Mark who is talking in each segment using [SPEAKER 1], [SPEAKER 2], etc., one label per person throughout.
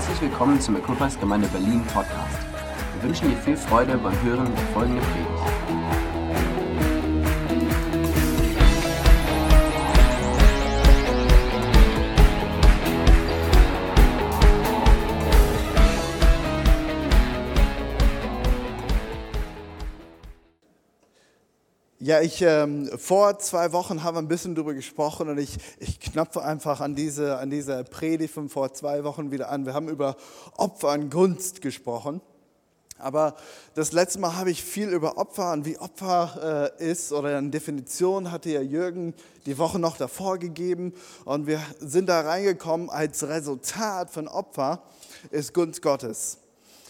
[SPEAKER 1] Herzlich willkommen zum Equippers Gemeinde Berlin Podcast. Wir wünschen dir viel Freude beim Hören der folgenden Predigt.
[SPEAKER 2] Ja, ich ähm, vor zwei Wochen haben wir ein bisschen darüber gesprochen und ich, ich knöpfe einfach an diese, an diese Predigt von vor zwei Wochen wieder an. Wir haben über Opfer und Gunst gesprochen. Aber das letzte Mal habe ich viel über Opfer und wie Opfer äh, ist oder eine Definition hatte ja Jürgen die Woche noch davor gegeben und wir sind da reingekommen als Resultat von Opfer ist Gunst Gottes.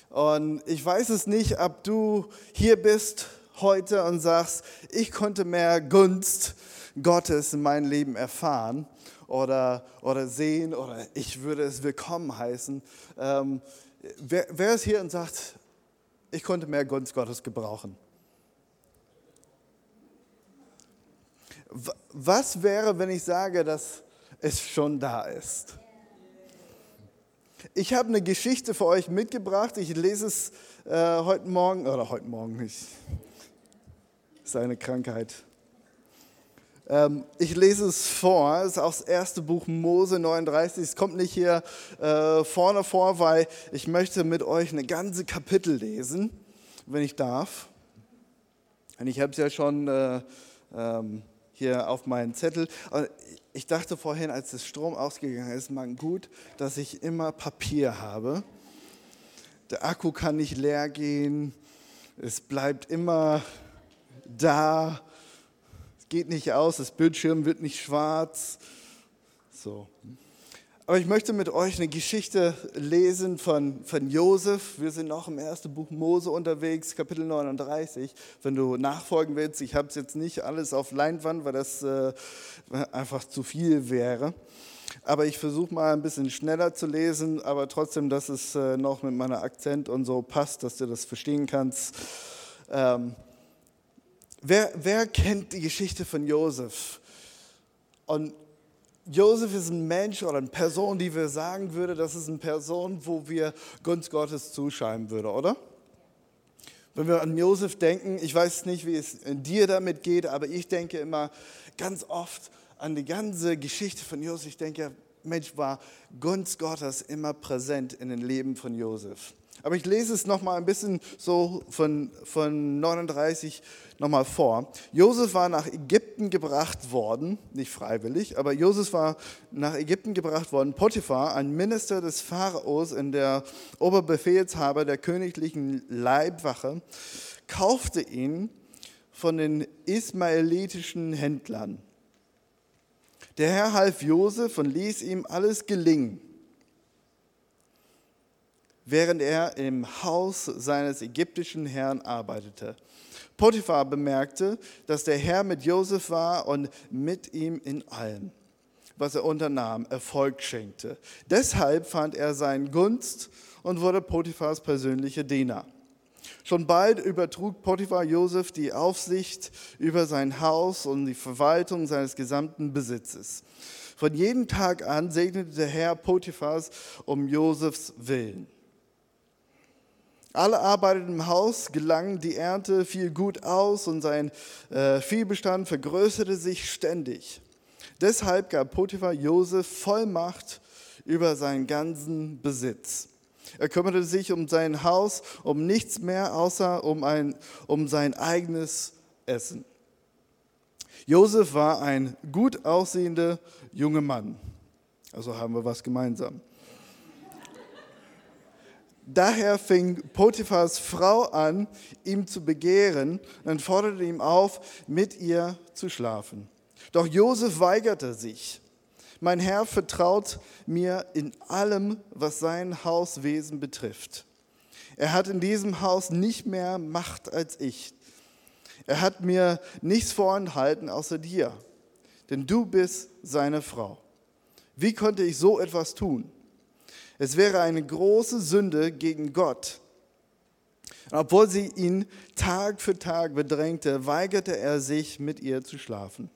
[SPEAKER 2] Und ich weiß es nicht, ob du hier bist heute und sagst, ich konnte mehr Gunst Gottes in meinem Leben erfahren oder, oder sehen oder ich würde es willkommen heißen. Ähm, wer, wer ist hier und sagt, ich konnte mehr Gunst Gottes gebrauchen? Was wäre, wenn ich sage, dass es schon da ist? Ich habe eine Geschichte für euch mitgebracht. Ich lese es äh, heute Morgen, oder heute Morgen nicht. Das ist eine Krankheit. Ähm, ich lese es vor. Es ist auch das erste Buch Mose 39. Es kommt nicht hier äh, vorne vor, weil ich möchte mit euch eine ganze Kapitel lesen, wenn ich darf. Und ich habe es ja schon äh, ähm, hier auf meinen Zettel. Ich dachte vorhin, als der Strom ausgegangen ist, man gut, dass ich immer Papier habe. Der Akku kann nicht leer gehen. Es bleibt immer da. Es geht nicht aus. Das Bildschirm wird nicht schwarz. So. Aber ich möchte mit euch eine Geschichte lesen von, von Josef. Wir sind noch im ersten Buch Mose unterwegs, Kapitel 39. Wenn du nachfolgen willst, ich habe es jetzt nicht alles auf Leinwand, weil das äh, einfach zu viel wäre. Aber ich versuche mal ein bisschen schneller zu lesen, aber trotzdem, dass es äh, noch mit meiner Akzent und so passt, dass du das verstehen kannst. Ähm, wer, wer kennt die Geschichte von Josef? Und Josef ist ein Mensch oder eine Person, die wir sagen würde, das ist eine Person, wo wir Gunst Gottes zuschreiben würde, oder? Wenn wir an Josef denken, ich weiß nicht, wie es dir damit geht, aber ich denke immer ganz oft an die ganze Geschichte von Josef. Ich denke, Mensch, war Gunst Gottes immer präsent in dem Leben von Josef. Aber ich lese es nochmal ein bisschen so von, von 39 nochmal vor. Josef war nach Ägypten gebracht worden, nicht freiwillig, aber Josef war nach Ägypten gebracht worden. Potiphar, ein Minister des Pharaos in der Oberbefehlshaber der königlichen Leibwache, kaufte ihn von den ismaelitischen Händlern. Der Herr half Josef und ließ ihm alles gelingen während er im Haus seines ägyptischen Herrn arbeitete. Potiphar bemerkte, dass der Herr mit Josef war und mit ihm in allem, was er unternahm, Erfolg schenkte. Deshalb fand er seinen Gunst und wurde Potiphars persönlicher Diener. Schon bald übertrug Potiphar Josef die Aufsicht über sein Haus und die Verwaltung seines gesamten Besitzes. Von jedem Tag an segnete der Herr Potiphars um Josefs Willen. Alle arbeiteten im Haus, gelang die Ernte, fiel gut aus und sein äh, Viehbestand vergrößerte sich ständig. Deshalb gab Potiphar Josef Vollmacht über seinen ganzen Besitz. Er kümmerte sich um sein Haus, um nichts mehr außer um, ein, um sein eigenes Essen. Josef war ein gut aussehender junger Mann. Also haben wir was gemeinsam. Daher fing Potiphars Frau an, ihm zu begehren und forderte ihn auf, mit ihr zu schlafen. Doch Josef weigerte sich. Mein Herr vertraut mir in allem, was sein Hauswesen betrifft. Er hat in diesem Haus nicht mehr Macht als ich. Er hat mir nichts vorenthalten außer dir, denn du bist seine Frau. Wie konnte ich so etwas tun? Es wäre eine große Sünde gegen Gott. Und obwohl sie ihn Tag für Tag bedrängte, weigerte er sich, mit ihr zu schlafen.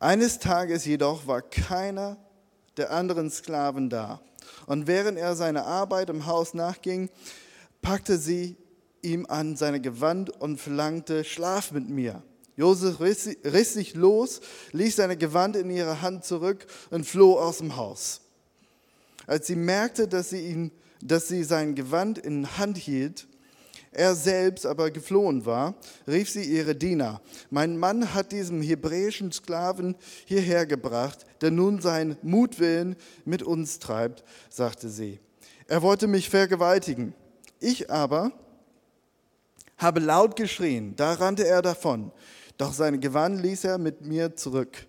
[SPEAKER 2] Eines Tages jedoch war keiner der anderen Sklaven dar. Und während er seiner Arbeit im Haus nachging, packte sie ihm an seine Gewand und verlangte, schlaf mit mir. Josef riss sich los, ließ seine Gewand in ihre Hand zurück und floh aus dem Haus. Als sie merkte, dass sie, ihn, dass sie sein Gewand in Hand hielt, er selbst aber geflohen war, rief sie ihre Diener. Mein Mann hat diesen hebräischen Sklaven hierher gebracht, der nun seinen Mutwillen mit uns treibt, sagte sie. Er wollte mich vergewaltigen. Ich aber habe laut geschrien, da rannte er davon. Doch sein Gewand ließ er mit mir zurück.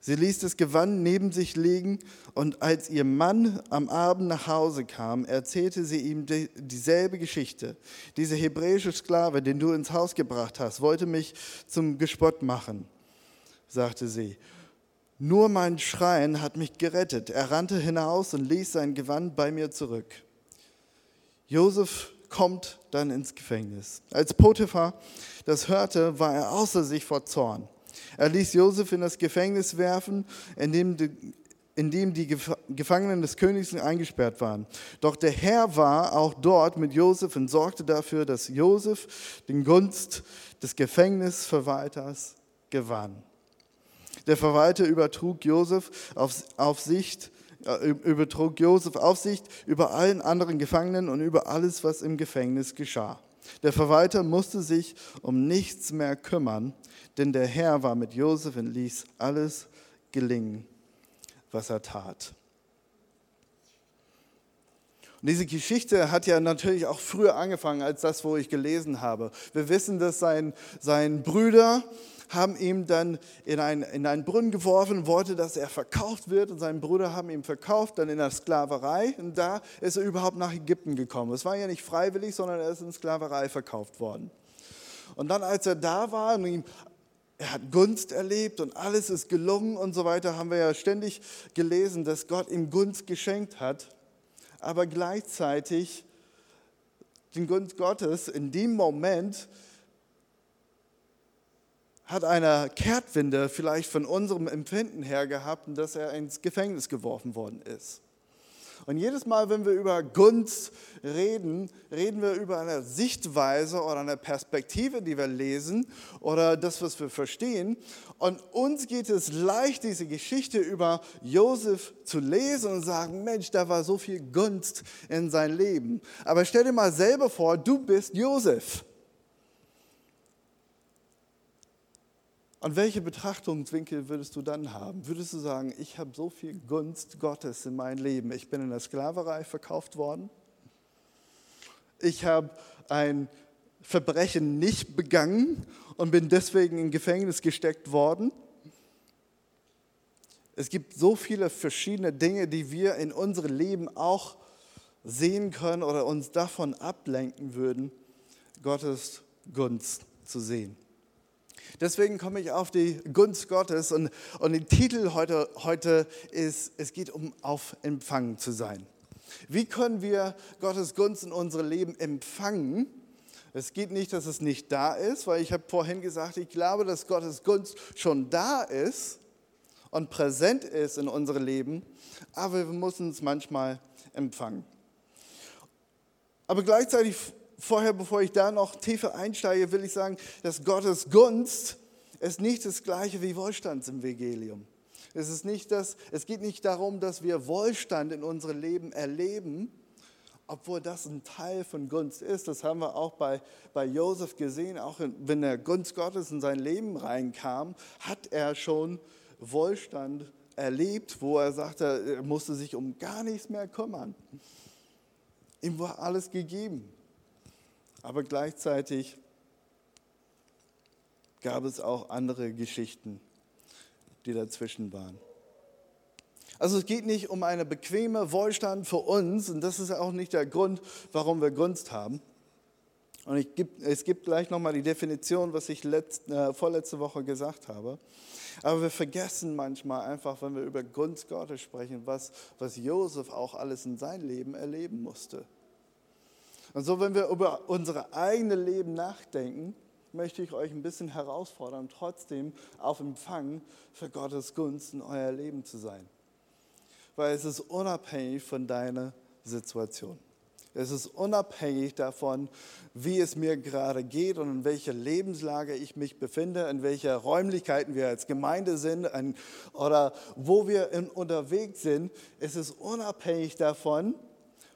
[SPEAKER 2] Sie ließ das Gewand neben sich legen und als ihr Mann am Abend nach Hause kam, erzählte sie ihm dieselbe Geschichte. Dieser hebräische Sklave, den du ins Haus gebracht hast, wollte mich zum Gespott machen, sagte sie. Nur mein Schreien hat mich gerettet. Er rannte hinaus und ließ sein Gewand bei mir zurück. Josef kommt dann ins Gefängnis. Als Potiphar das hörte, war er außer sich vor Zorn. Er ließ Josef in das Gefängnis werfen, in dem die, in dem die Gefangenen des Königs eingesperrt waren. Doch der Herr war auch dort mit Josef und sorgte dafür, dass Josef den Gunst des Gefängnisverwalters gewann. Der Verwalter übertrug Josef auf, auf Sicht übertrug Josef Aufsicht über allen anderen Gefangenen und über alles, was im Gefängnis geschah. Der Verwalter musste sich um nichts mehr kümmern, denn der Herr war mit Josef und ließ alles gelingen, was er tat. Und diese Geschichte hat ja natürlich auch früher angefangen als das, wo ich gelesen habe. Wir wissen, dass sein, sein Brüder haben ihn dann in, ein, in einen Brunnen geworfen, wollte, dass er verkauft wird. Und seine Brüder haben ihn verkauft, dann in der Sklaverei. Und da ist er überhaupt nach Ägypten gekommen. Es war ja nicht freiwillig, sondern er ist in Sklaverei verkauft worden. Und dann, als er da war und ihm er hat Gunst erlebt und alles ist gelungen und so weiter, haben wir ja ständig gelesen, dass Gott ihm Gunst geschenkt hat, aber gleichzeitig den Gunst Gottes in dem Moment hat eine Kehrtwinde vielleicht von unserem Empfinden her gehabt, dass er ins Gefängnis geworfen worden ist. Und jedes Mal, wenn wir über Gunst reden, reden wir über eine Sichtweise oder eine Perspektive, die wir lesen oder das, was wir verstehen. Und uns geht es leicht, diese Geschichte über Josef zu lesen und sagen, Mensch, da war so viel Gunst in sein Leben. Aber stell dir mal selber vor, du bist Josef. Und welche Betrachtungswinkel würdest du dann haben? Würdest du sagen, ich habe so viel Gunst Gottes in meinem Leben. Ich bin in der Sklaverei verkauft worden. Ich habe ein Verbrechen nicht begangen und bin deswegen in Gefängnis gesteckt worden. Es gibt so viele verschiedene Dinge, die wir in unserem Leben auch sehen können oder uns davon ablenken würden, Gottes Gunst zu sehen. Deswegen komme ich auf die Gunst Gottes und, und der Titel heute, heute ist, es geht um auf Empfang zu sein. Wie können wir Gottes Gunst in unserem Leben empfangen? Es geht nicht, dass es nicht da ist, weil ich habe vorhin gesagt, ich glaube, dass Gottes Gunst schon da ist und präsent ist in unserem Leben, aber wir müssen es manchmal empfangen. Aber gleichzeitig vorher, bevor ich da noch tiefer einsteige, will ich sagen, dass Gottes Gunst ist nicht das gleiche wie Wohlstand im Evangelium. Es, ist nicht das, es geht nicht darum, dass wir Wohlstand in unserem Leben erleben, obwohl das ein Teil von Gunst ist. Das haben wir auch bei, bei Josef gesehen. Auch wenn der Gunst Gottes in sein Leben reinkam, hat er schon Wohlstand erlebt, wo er sagte, er musste sich um gar nichts mehr kümmern. Ihm war alles gegeben. Aber gleichzeitig gab es auch andere Geschichten, die dazwischen waren. Also es geht nicht um eine bequeme Wohlstand für uns und das ist auch nicht der Grund, warum wir Gunst haben. Und geb, es gibt gleich nochmal die Definition, was ich letzt, äh, vorletzte Woche gesagt habe. Aber wir vergessen manchmal einfach, wenn wir über Gunst Gottes sprechen, was, was Josef auch alles in sein Leben erleben musste. Und so, wenn wir über unser eigenes Leben nachdenken, möchte ich euch ein bisschen herausfordern, trotzdem auf Empfang für Gottes Gunst in euer Leben zu sein. weil es ist unabhängig von deiner Situation. Es ist unabhängig davon, wie es mir gerade geht und in welcher Lebenslage ich mich befinde, in welcher Räumlichkeiten wir als Gemeinde sind an, oder wo wir in, unterwegs sind. Es ist unabhängig davon,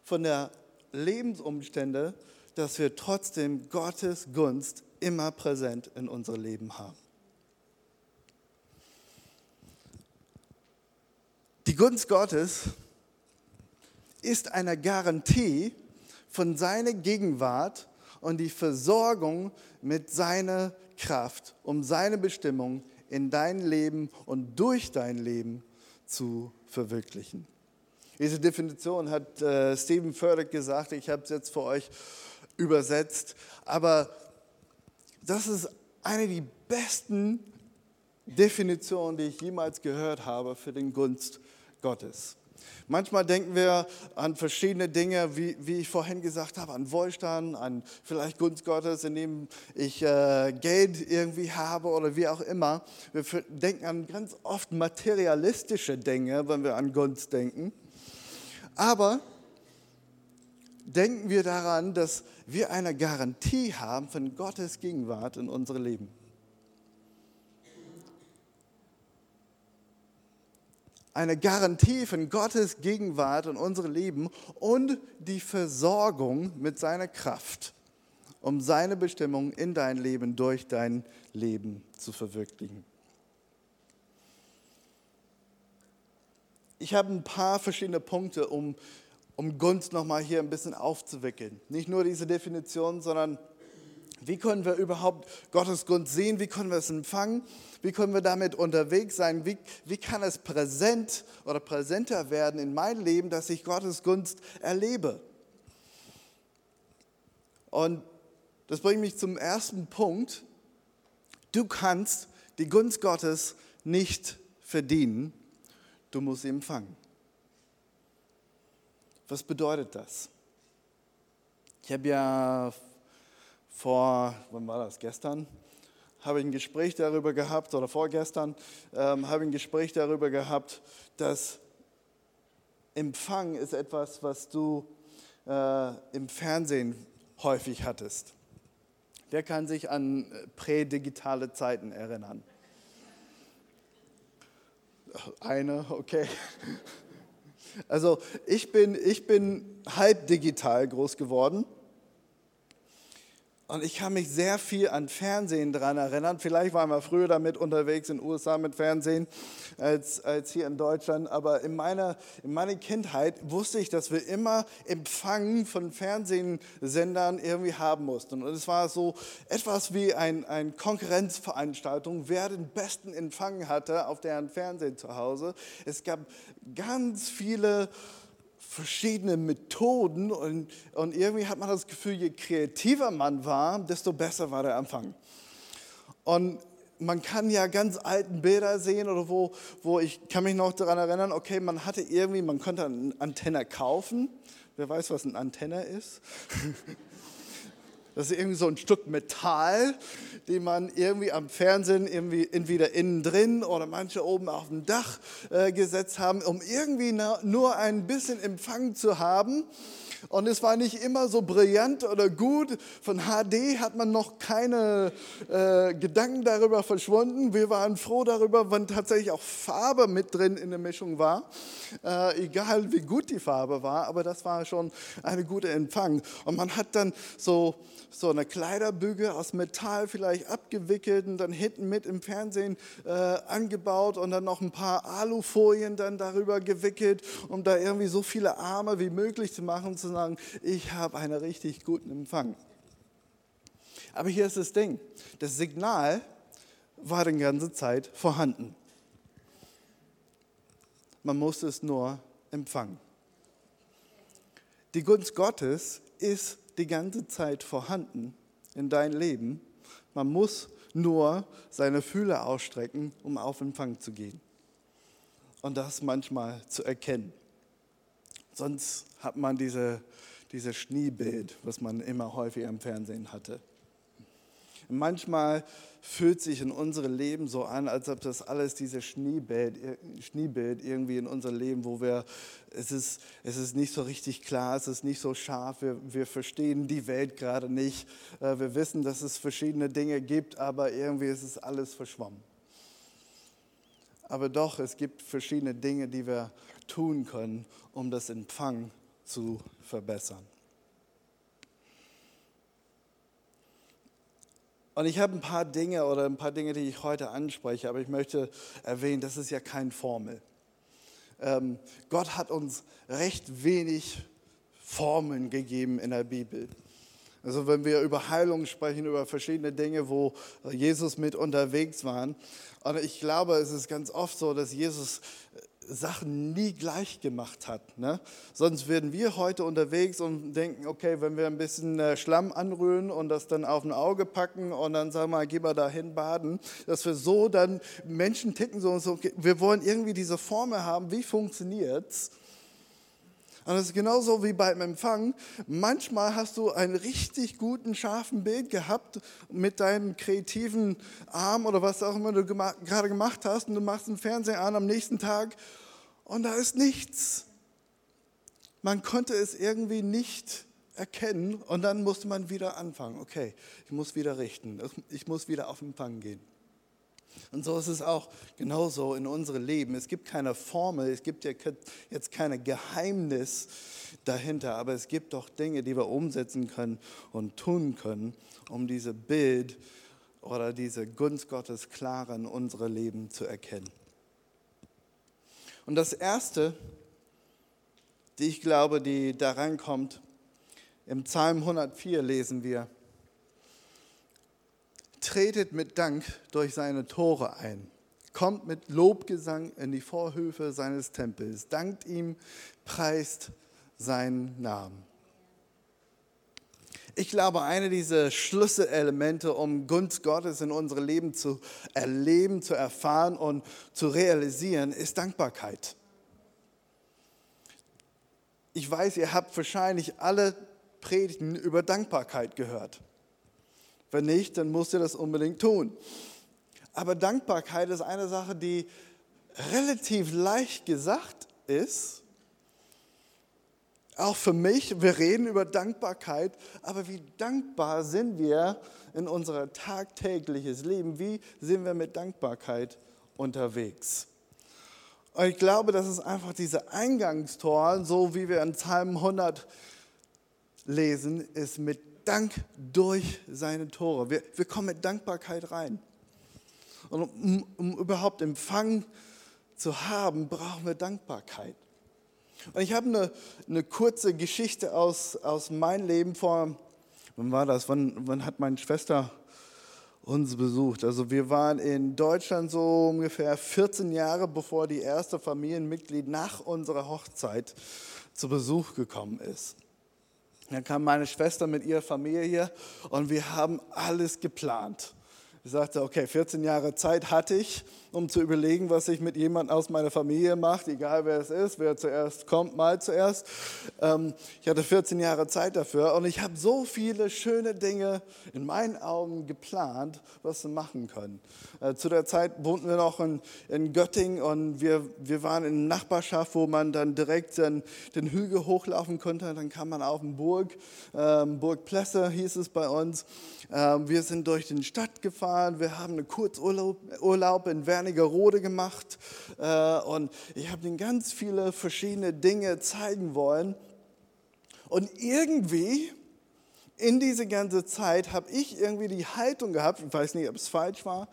[SPEAKER 2] von der Lebensumstände, dass wir trotzdem Gottes Gunst immer präsent in unserem Leben haben. Die Gunst Gottes ist eine Garantie von seiner Gegenwart und die Versorgung mit seiner Kraft, um seine Bestimmung in dein Leben und durch dein Leben zu verwirklichen. Diese Definition hat äh, Stephen Furtick gesagt, ich habe es jetzt für euch übersetzt, aber das ist eine der besten Definitionen, die ich jemals gehört habe für den Gunst Gottes. Manchmal denken wir an verschiedene Dinge, wie, wie ich vorhin gesagt habe, an Wohlstand, an vielleicht Gunst Gottes, indem ich äh, Geld irgendwie habe oder wie auch immer. Wir denken an ganz oft materialistische Dinge, wenn wir an Gunst denken. Aber denken wir daran, dass wir eine Garantie haben von Gottes Gegenwart in unserem Leben. eine Garantie von Gottes Gegenwart in unserem Leben und die Versorgung mit seiner Kraft, um seine Bestimmung in dein Leben, durch dein Leben zu verwirklichen. Ich habe ein paar verschiedene Punkte, um, um Gunst nochmal hier ein bisschen aufzuwickeln. Nicht nur diese Definition, sondern wie können wir überhaupt Gottes Gunst sehen? Wie können wir es empfangen? Wie können wir damit unterwegs sein? Wie, wie kann es präsent oder präsenter werden in meinem Leben, dass ich Gottes Gunst erlebe? Und das bringt mich zum ersten Punkt. Du kannst die Gunst Gottes nicht verdienen, du musst sie empfangen. Was bedeutet das? Ich habe ja vor, wann war das, gestern, habe ich ein Gespräch darüber gehabt, oder vorgestern ähm, habe ich ein Gespräch darüber gehabt, dass Empfang ist etwas, was du äh, im Fernsehen häufig hattest. Wer kann sich an prädigitale Zeiten erinnern? Eine, okay. Also ich bin, ich bin halb digital groß geworden. Und ich kann mich sehr viel an Fernsehen daran erinnern. Vielleicht waren wir früher damit unterwegs in den USA mit Fernsehen als, als hier in Deutschland. Aber in meiner, in meiner Kindheit wusste ich, dass wir immer Empfang von Fernsehsendern irgendwie haben mussten. Und es war so etwas wie eine ein Konkurrenzveranstaltung, wer den besten Empfang hatte auf deren Fernsehen zu Hause. Es gab ganz viele verschiedene Methoden und, und irgendwie hat man das Gefühl, je kreativer man war, desto besser war der Anfang. Und man kann ja ganz alten Bilder sehen oder wo, wo ich kann mich noch daran erinnern, okay, man hatte irgendwie, man konnte eine Antenne kaufen. Wer weiß, was eine Antenne ist? Das ist irgendwie so ein Stück Metall, den man irgendwie am Fernsehen irgendwie entweder innen drin oder manche oben auf dem Dach äh, gesetzt haben, um irgendwie nur ein bisschen Empfang zu haben. Und es war nicht immer so brillant oder gut. Von HD hat man noch keine äh, Gedanken darüber verschwunden. Wir waren froh darüber, wenn tatsächlich auch Farbe mit drin in der Mischung war. Äh, egal wie gut die Farbe war, aber das war schon eine gute Empfang. Und man hat dann so, so eine Kleiderbügel aus Metall vielleicht abgewickelt und dann hinten mit im Fernsehen äh, angebaut und dann noch ein paar Alufolien dann darüber gewickelt, um da irgendwie so viele Arme wie möglich zu machen, zu sagen, ich habe einen richtig guten Empfang. Aber hier ist das Ding, das Signal war die ganze Zeit vorhanden. Man musste es nur empfangen. Die Gunst Gottes ist die ganze Zeit vorhanden in dein Leben. Man muss nur seine Fühler ausstrecken, um auf Empfang zu gehen. Und das manchmal zu erkennen. Sonst hat man diese, dieses Schneebild, was man immer häufig am Fernsehen hatte. Manchmal fühlt sich in unserem Leben so an, als ob das alles dieses Schneebild, Schneebild irgendwie in unserem Leben, wo wir, es ist, es ist nicht so richtig klar, es ist nicht so scharf, wir, wir verstehen die Welt gerade nicht, äh, wir wissen, dass es verschiedene Dinge gibt, aber irgendwie ist es alles verschwommen. Aber doch, es gibt verschiedene Dinge, die wir tun können, um das Empfang zu verbessern. Und ich habe ein paar Dinge oder ein paar Dinge, die ich heute anspreche, aber ich möchte erwähnen, das ist ja keine Formel. Ähm, Gott hat uns recht wenig Formeln gegeben in der Bibel. Also wenn wir über Heilung sprechen, über verschiedene Dinge, wo Jesus mit unterwegs war. Und ich glaube, es ist ganz oft so, dass Jesus Sachen nie gleich gemacht hat. Ne? Sonst wären wir heute unterwegs und denken, okay, wenn wir ein bisschen äh, Schlamm anrühren und das dann auf ein Auge packen und dann sagen wir, geh mal dahin baden, dass wir so dann, Menschen ticken so und so, okay, wir wollen irgendwie diese Formel haben, wie funktioniert's? Und das ist genauso wie beim Empfang. Manchmal hast du einen richtig guten, scharfen Bild gehabt mit deinem kreativen Arm oder was auch immer du gerade gemacht hast und du machst den Fernseher an am nächsten Tag und da ist nichts. Man konnte es irgendwie nicht erkennen und dann musste man wieder anfangen. Okay, ich muss wieder richten, ich muss wieder auf Empfang gehen. Und so ist es auch genauso in unserem Leben. Es gibt keine Formel, es gibt ja jetzt keine Geheimnis dahinter, aber es gibt doch Dinge, die wir umsetzen können und tun können, um diese Bild oder diese Gunst Gottes klar in unserem Leben zu erkennen. Und das Erste, die ich glaube, die da reinkommt, im Psalm 104 lesen wir, tretet mit Dank durch seine Tore ein, kommt mit Lobgesang in die Vorhöfe seines Tempels, dankt ihm, preist seinen Namen. Ich glaube, eine dieser Schlüsselelemente, um Gunst Gottes in unserem Leben zu erleben, zu erfahren und zu realisieren, ist Dankbarkeit. Ich weiß, ihr habt wahrscheinlich alle Predigten über Dankbarkeit gehört. Wenn nicht, dann musst ihr das unbedingt tun. Aber Dankbarkeit ist eine Sache, die relativ leicht gesagt ist. Auch für mich, wir reden über Dankbarkeit, aber wie dankbar sind wir in unser tagtägliches Leben? Wie sind wir mit Dankbarkeit unterwegs? Und ich glaube, das ist einfach diese Eingangstor, so wie wir in Psalm 100 lesen, ist mit Dank durch seine Tore. Wir, wir kommen mit Dankbarkeit rein. Und um, um überhaupt Empfang zu haben, brauchen wir Dankbarkeit. Und ich habe eine, eine kurze Geschichte aus, aus meinem Leben vor, wann war das? Wann, wann hat meine Schwester uns besucht? Also wir waren in Deutschland so ungefähr 14 Jahre, bevor die erste Familienmitglied nach unserer Hochzeit zu Besuch gekommen ist. Dann kam meine Schwester mit ihrer Familie und wir haben alles geplant. Ich sagte, okay, 14 Jahre Zeit hatte ich, um zu überlegen, was ich mit jemandem aus meiner Familie mache, egal wer es ist, wer zuerst kommt, mal zuerst. Ähm, ich hatte 14 Jahre Zeit dafür und ich habe so viele schöne Dinge in meinen Augen geplant, was wir machen können. Äh, zu der Zeit wohnten wir noch in, in Göttingen und wir, wir waren in einer Nachbarschaft, wo man dann direkt den, den Hügel hochlaufen konnte. Dann kam man auf den Burg, ähm, Burg Plesse hieß es bei uns. Ähm, wir sind durch die Stadt gefahren, wir haben einen Kurzurlaub Urlaub in Wernigerode gemacht äh, und ich habe ihnen ganz viele verschiedene Dinge zeigen wollen. Und irgendwie in diese ganze Zeit habe ich irgendwie die Haltung gehabt, ich weiß nicht, ob es falsch war,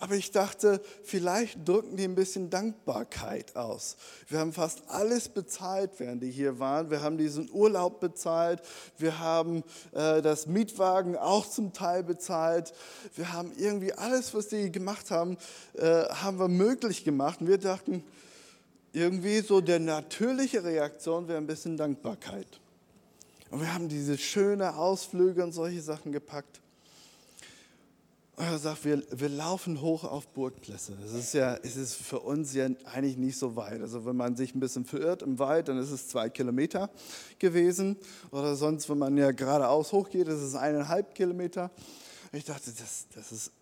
[SPEAKER 2] aber ich dachte, vielleicht drücken die ein bisschen Dankbarkeit aus. Wir haben fast alles bezahlt, während die hier waren. Wir haben diesen Urlaub bezahlt. Wir haben äh, das Mietwagen auch zum Teil bezahlt. Wir haben irgendwie alles, was die gemacht haben, äh, haben wir möglich gemacht. Und wir dachten, irgendwie so der natürliche Reaktion wäre ein bisschen Dankbarkeit. Und wir haben diese schönen Ausflüge und solche Sachen gepackt. Er sagt, wir, wir laufen hoch auf Burgplätze. Das ist ja, es ist für uns ja eigentlich nicht so weit. Also wenn man sich ein bisschen verirrt im Wald, dann ist es zwei Kilometer gewesen. Oder sonst, wenn man ja geradeaus hochgeht, ist es eineinhalb Kilometer. Ich dachte, das, das ist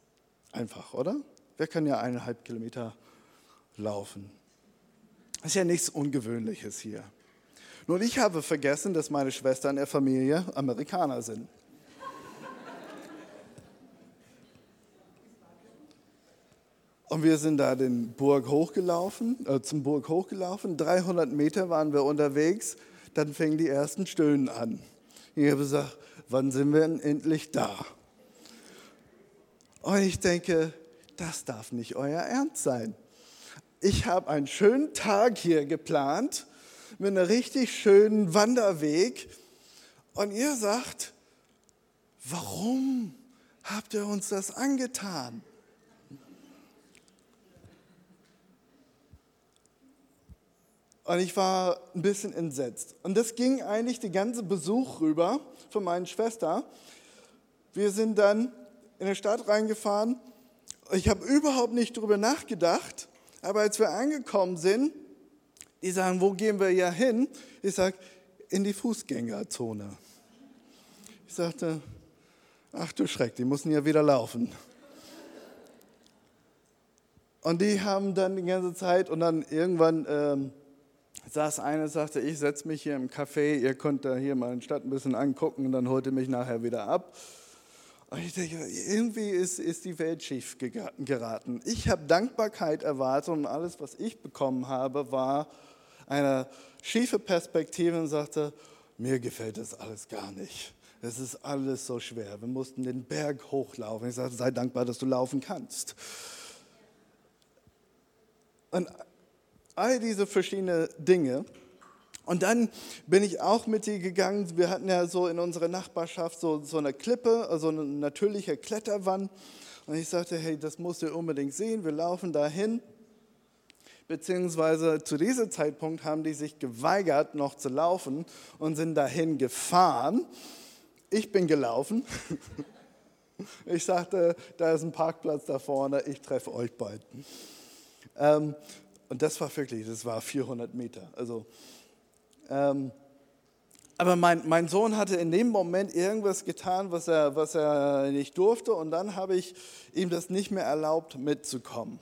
[SPEAKER 2] einfach, oder? Wer kann ja eineinhalb Kilometer laufen? Das ist ja nichts Ungewöhnliches hier. Nun, ich habe vergessen, dass meine Schwestern der Familie Amerikaner sind. Und wir sind da den Burg hochgelaufen, äh, zum Burg hochgelaufen. 300 Meter waren wir unterwegs. Dann fingen die ersten Stöhnen an. Ich habe gesagt, wann sind wir denn endlich da? Und ich denke, das darf nicht euer Ernst sein. Ich habe einen schönen Tag hier geplant mit einem richtig schönen Wanderweg. Und ihr sagt, warum habt ihr uns das angetan? Und ich war ein bisschen entsetzt. Und das ging eigentlich den ganzen Besuch rüber von meiner Schwester. Wir sind dann in die Stadt reingefahren. Ich habe überhaupt nicht darüber nachgedacht. Aber als wir angekommen sind, die sagen, wo gehen wir ja hin? Ich sage, in die Fußgängerzone. Ich sagte, ach du Schreck, die müssen ja wieder laufen. Und die haben dann die ganze Zeit und dann irgendwann ähm, saß einer, sagte, ich setze mich hier im Café, ihr könnt da hier mal in Stadt ein bisschen angucken und dann holt ihr mich nachher wieder ab. Und ich denke, irgendwie ist, ist die Welt schief geraten. Ich habe Dankbarkeit erwartet und alles, was ich bekommen habe, war eine schiefe Perspektive und sagte, mir gefällt das alles gar nicht. Es ist alles so schwer. Wir mussten den Berg hochlaufen. Ich sagte, sei dankbar, dass du laufen kannst. Und all diese verschiedenen Dinge. Und dann bin ich auch mit ihr gegangen. Wir hatten ja so in unserer Nachbarschaft so, so eine Klippe, also eine natürliche Kletterwand. Und ich sagte, hey, das musst du unbedingt sehen. Wir laufen dahin. Beziehungsweise zu diesem Zeitpunkt haben die sich geweigert, noch zu laufen und sind dahin gefahren. Ich bin gelaufen. Ich sagte, da ist ein Parkplatz da vorne, ich treffe euch bald. Ähm, und das war wirklich, das war 400 Meter. Also, ähm, aber mein, mein Sohn hatte in dem Moment irgendwas getan, was er, was er nicht durfte. Und dann habe ich ihm das nicht mehr erlaubt, mitzukommen.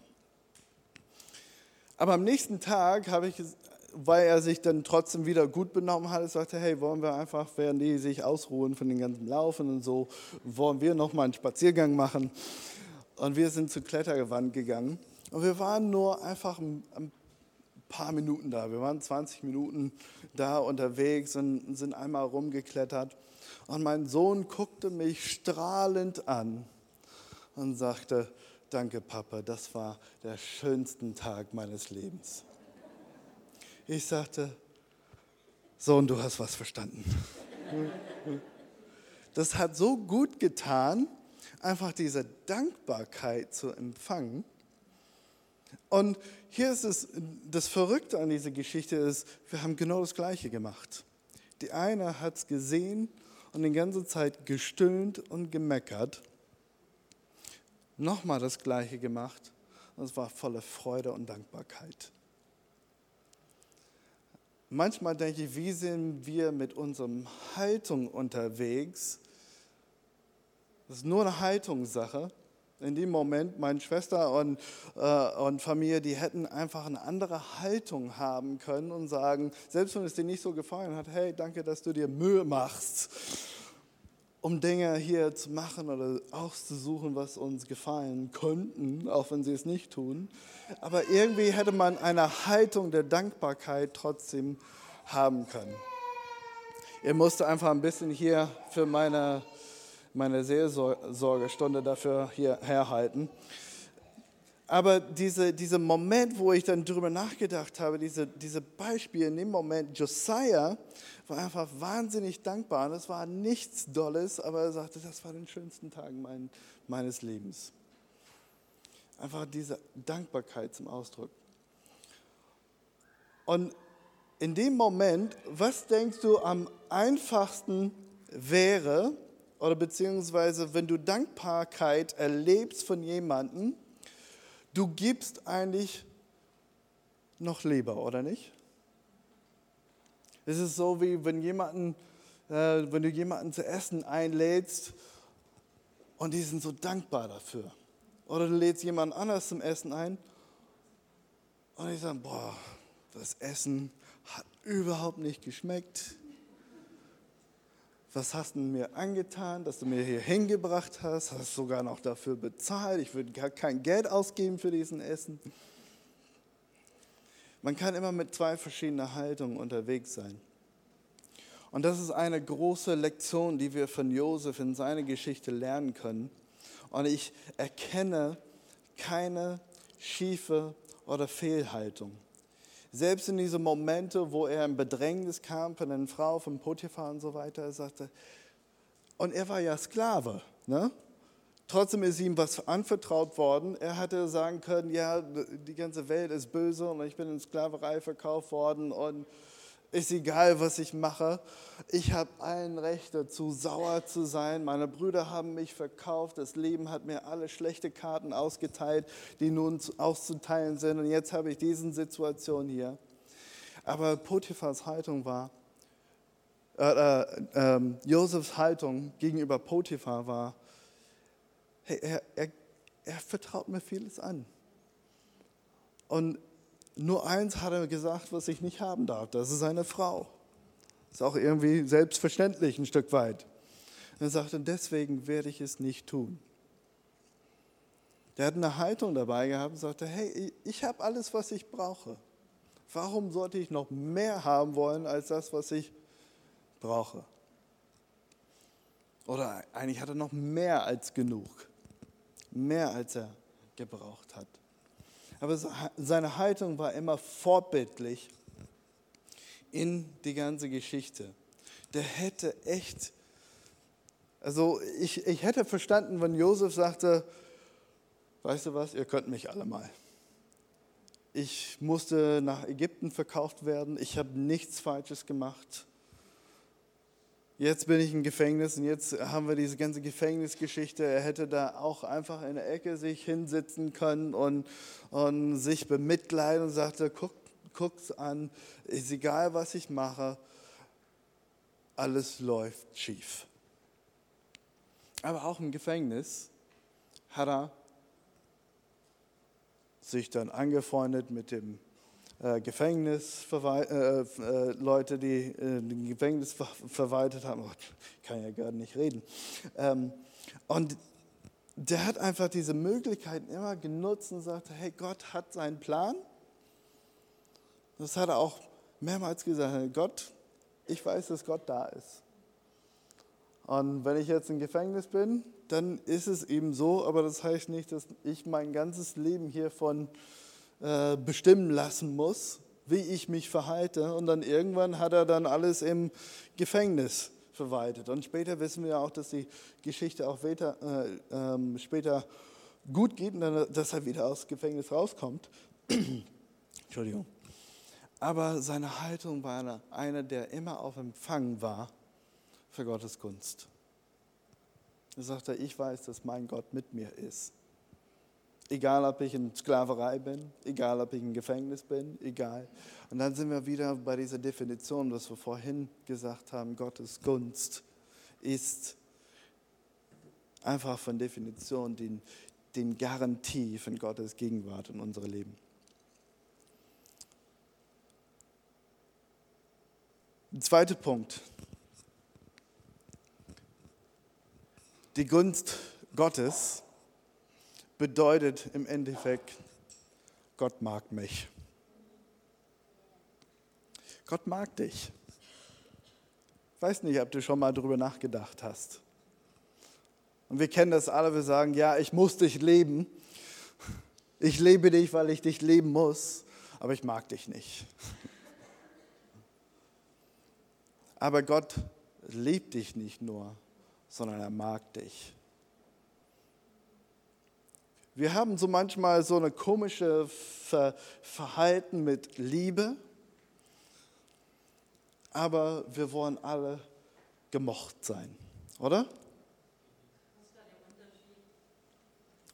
[SPEAKER 2] Aber am nächsten Tag habe ich, weil er sich dann trotzdem wieder gut benommen hat, sagte, hey, wollen wir einfach, während die sich ausruhen von den ganzen Laufen und so, wollen wir noch mal einen Spaziergang machen. Und wir sind zur Kletterwand gegangen. Und wir waren nur einfach ein, paar Minuten da. Wir waren 20 Minuten da unterwegs und sind einmal rumgeklettert. Und mein Sohn guckte mich strahlend an und sagte, danke Papa, das war der schönste Tag meines Lebens. Ich sagte, Sohn, du hast was verstanden. Das hat so gut getan, einfach diese Dankbarkeit zu empfangen und hier ist es, das Verrückte an dieser Geschichte ist, wir haben genau das Gleiche gemacht. Die eine hat es gesehen und die ganze Zeit gestöhnt und gemeckert. Nochmal das Gleiche gemacht und es war voller Freude und Dankbarkeit. Manchmal denke ich, wie sind wir mit unserer Haltung unterwegs? Das ist nur eine Haltungssache. In dem Moment, meine Schwester und, äh, und Familie, die hätten einfach eine andere Haltung haben können und sagen, selbst wenn es dir nicht so gefallen hat, hey, danke, dass du dir Mühe machst, um Dinge hier zu machen oder auszusuchen, was uns gefallen könnten, auch wenn sie es nicht tun. Aber irgendwie hätte man eine Haltung der Dankbarkeit trotzdem haben können. Ihr musste einfach ein bisschen hier für meine meine Seelsorgestunde dafür hier herhalten. Aber diese, dieser Moment, wo ich dann darüber nachgedacht habe, diese, diese Beispiele in dem Moment, Josiah war einfach wahnsinnig dankbar. Das war nichts Dolles, aber er sagte, das war den schönsten Tag mein, meines Lebens. Einfach diese Dankbarkeit zum Ausdruck. Und in dem Moment, was denkst du am einfachsten wäre, oder beziehungsweise wenn du Dankbarkeit erlebst von jemandem, du gibst eigentlich noch lieber, oder nicht? Es ist so wie wenn jemanden, äh, wenn du jemanden zu essen einlädst Und die sind so dankbar dafür. Oder du lädst jemand anders zum Essen ein und die sagen, boah, das Essen hat überhaupt nicht geschmeckt. Was hast du mir angetan, dass du mir hier hingebracht hast? Hast sogar noch dafür bezahlt. Ich würde gar kein Geld ausgeben für diesen Essen. Man kann immer mit zwei verschiedenen Haltungen unterwegs sein. Und das ist eine große Lektion, die wir von Josef in seiner Geschichte lernen können. Und ich erkenne keine schiefe oder Fehlhaltung. Selbst in diese Momente, wo er in Bedrängnis kam von einer Frau, von Potiphar und so weiter, er sagte, und er war ja Sklave, ne? Trotzdem ist ihm was anvertraut worden. Er hätte sagen können, ja, die ganze Welt ist böse und ich bin in Sklaverei verkauft worden und ist egal, was ich mache. Ich habe allen Recht dazu, sauer zu sein. Meine Brüder haben mich verkauft. Das Leben hat mir alle schlechte Karten ausgeteilt, die nun auszuteilen sind. Und jetzt habe ich diese Situation hier. Aber Potiphars Haltung war, äh, äh, äh, Josefs Haltung gegenüber Potiphar war, hey, er, er, er vertraut mir vieles an. Und nur eins hat er gesagt, was ich nicht haben darf. Das ist seine Frau. Ist auch irgendwie selbstverständlich ein Stück weit. er sagte, deswegen werde ich es nicht tun. Der hat eine Haltung dabei gehabt und sagte, hey, ich habe alles, was ich brauche. Warum sollte ich noch mehr haben wollen als das, was ich brauche? Oder eigentlich hat er noch mehr als genug. Mehr als er gebraucht hat. Aber seine Haltung war immer vorbildlich in die ganze Geschichte. Der hätte echt, also ich, ich hätte verstanden, wenn Josef sagte, weißt du was, ihr könnt mich alle mal. Ich musste nach Ägypten verkauft werden, ich habe nichts Falsches gemacht. Jetzt bin ich im Gefängnis und jetzt haben wir diese ganze Gefängnisgeschichte. Er hätte da auch einfach in der Ecke sich hinsitzen können und, und sich bemitleiden und sagte, guck, guck's an, ist egal, was ich mache, alles läuft schief. Aber auch im Gefängnis hat er sich dann angefreundet mit dem äh, äh, äh, Leute, die äh, Gefängnis ver verwaltet haben. Oh, ich kann ja gar nicht reden. Ähm, und der hat einfach diese Möglichkeiten immer genutzt und sagte, hey, Gott hat seinen Plan. Das hat er auch mehrmals gesagt. Gott, ich weiß, dass Gott da ist. Und wenn ich jetzt im Gefängnis bin, dann ist es eben so, aber das heißt nicht, dass ich mein ganzes Leben hier von äh, bestimmen lassen muss, wie ich mich verhalte. Und dann irgendwann hat er dann alles im Gefängnis verwaltet. Und später wissen wir auch, dass die Geschichte auch weiter, äh, äh, später gut geht und dann, dass er wieder aus dem Gefängnis rauskommt. Entschuldigung. Aber seine Haltung war eine, eine, der immer auf Empfang war für Gottes Gunst. Er sagte, ich weiß, dass mein Gott mit mir ist. Egal, ob ich in Sklaverei bin, egal, ob ich im Gefängnis bin, egal. Und dann sind wir wieder bei dieser Definition, was wir vorhin gesagt haben, Gottes Gunst ist einfach von Definition den, den Garantie von Gottes Gegenwart in unserem Leben. Zweiter Punkt. Die Gunst Gottes bedeutet im Endeffekt, Gott mag mich. Gott mag dich. Ich weiß nicht, ob du schon mal darüber nachgedacht hast. Und wir kennen das alle, wir sagen, ja, ich muss dich leben. Ich lebe dich, weil ich dich leben muss, aber ich mag dich nicht. Aber Gott liebt dich nicht nur, sondern er mag dich. Wir haben so manchmal so eine komische Ver Verhalten mit Liebe, aber wir wollen alle gemocht sein, oder?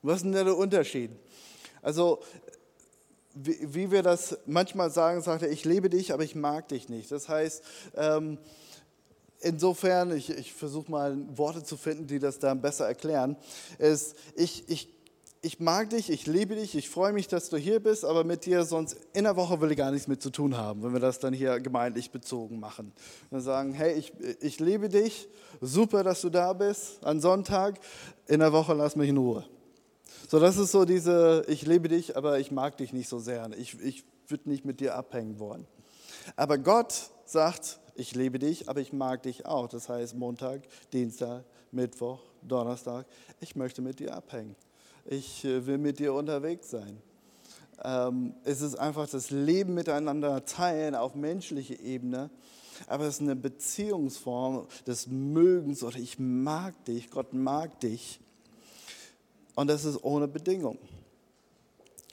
[SPEAKER 2] Was ist denn der Unterschied? Also, wie, wie, wir das manchmal sagen, sagt er, ich liebe dich, aber ich mag dich nicht. Das heißt, ähm, insofern, ich, ich versuche mal Worte zu finden, die das dann besser erklären, ist, ich, ich, ich mag dich, ich liebe dich, ich freue mich, dass du hier bist, aber mit dir sonst in der Woche will ich gar nichts mit zu tun haben, wenn wir das dann hier gemeindlich bezogen machen. Wir sagen, hey, ich, ich liebe dich, super, dass du da bist an Sonntag, in der Woche lass mich in Ruhe. So, das ist so diese, ich liebe dich, aber ich mag dich nicht so sehr. Ich, ich würde nicht mit dir abhängen wollen. Aber Gott sagt, ich liebe dich, aber ich mag dich auch. Das heißt Montag, Dienstag, Mittwoch, Donnerstag, ich möchte mit dir abhängen. Ich äh, will mit dir unterwegs sein. Ähm, es ist einfach das Leben miteinander teilen auf menschlicher Ebene, aber es ist eine Beziehungsform des Mögens oder ich mag dich, Gott mag dich. Und das ist ohne Bedingung.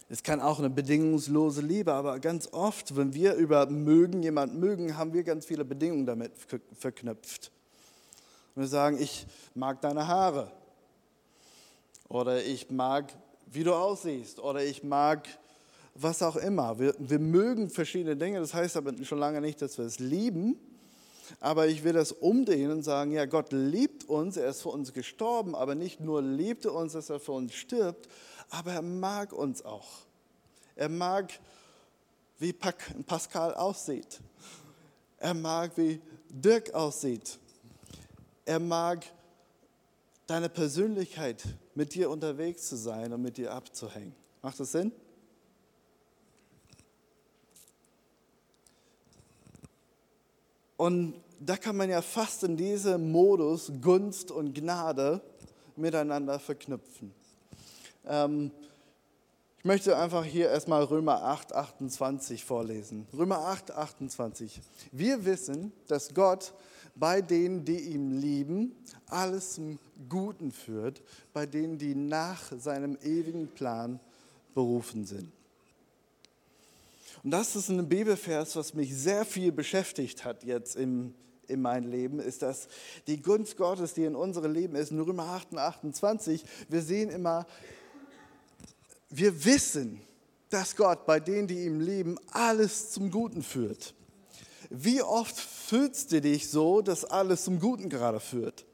[SPEAKER 2] Es kann auch eine bedingungslose Liebe, aber ganz oft, wenn wir über mögen, jemand mögen, haben wir ganz viele Bedingungen damit verknüpft. wir sagen, ich mag deine Haare oder ich mag, wie du aussiehst oder ich mag was auch immer. Wir, wir mögen verschiedene Dinge, das heißt aber schon lange nicht, dass wir es lieben. Aber ich will das umdrehen und sagen, ja, Gott liebt uns, er ist für uns gestorben, aber nicht nur liebt er uns, dass er für uns stirbt, aber er mag uns auch. Er mag, wie Pascal aussieht. Er mag, wie Dirk aussieht. Er mag deine Persönlichkeit, mit dir unterwegs zu sein und mit dir abzuhängen. Macht das Sinn? Und da kann man ja fast in diesem Modus Gunst und Gnade miteinander verknüpfen. Ähm, ich möchte einfach hier erstmal Römer 8, 28 vorlesen. Römer 8, 28. Wir wissen, dass Gott bei denen, die ihn lieben, alles zum Guten führt, bei denen, die nach seinem ewigen Plan berufen sind. Und das ist ein Bibelvers, was mich sehr viel beschäftigt hat jetzt im, in meinem Leben, ist, dass die Gunst Gottes, die in unserem Leben ist, in Römer 8, 28, wir sehen immer, wir wissen, dass Gott bei denen, die ihm lieben, alles zum Guten führt. Wie oft fühlst du dich so, dass alles zum Guten gerade führt?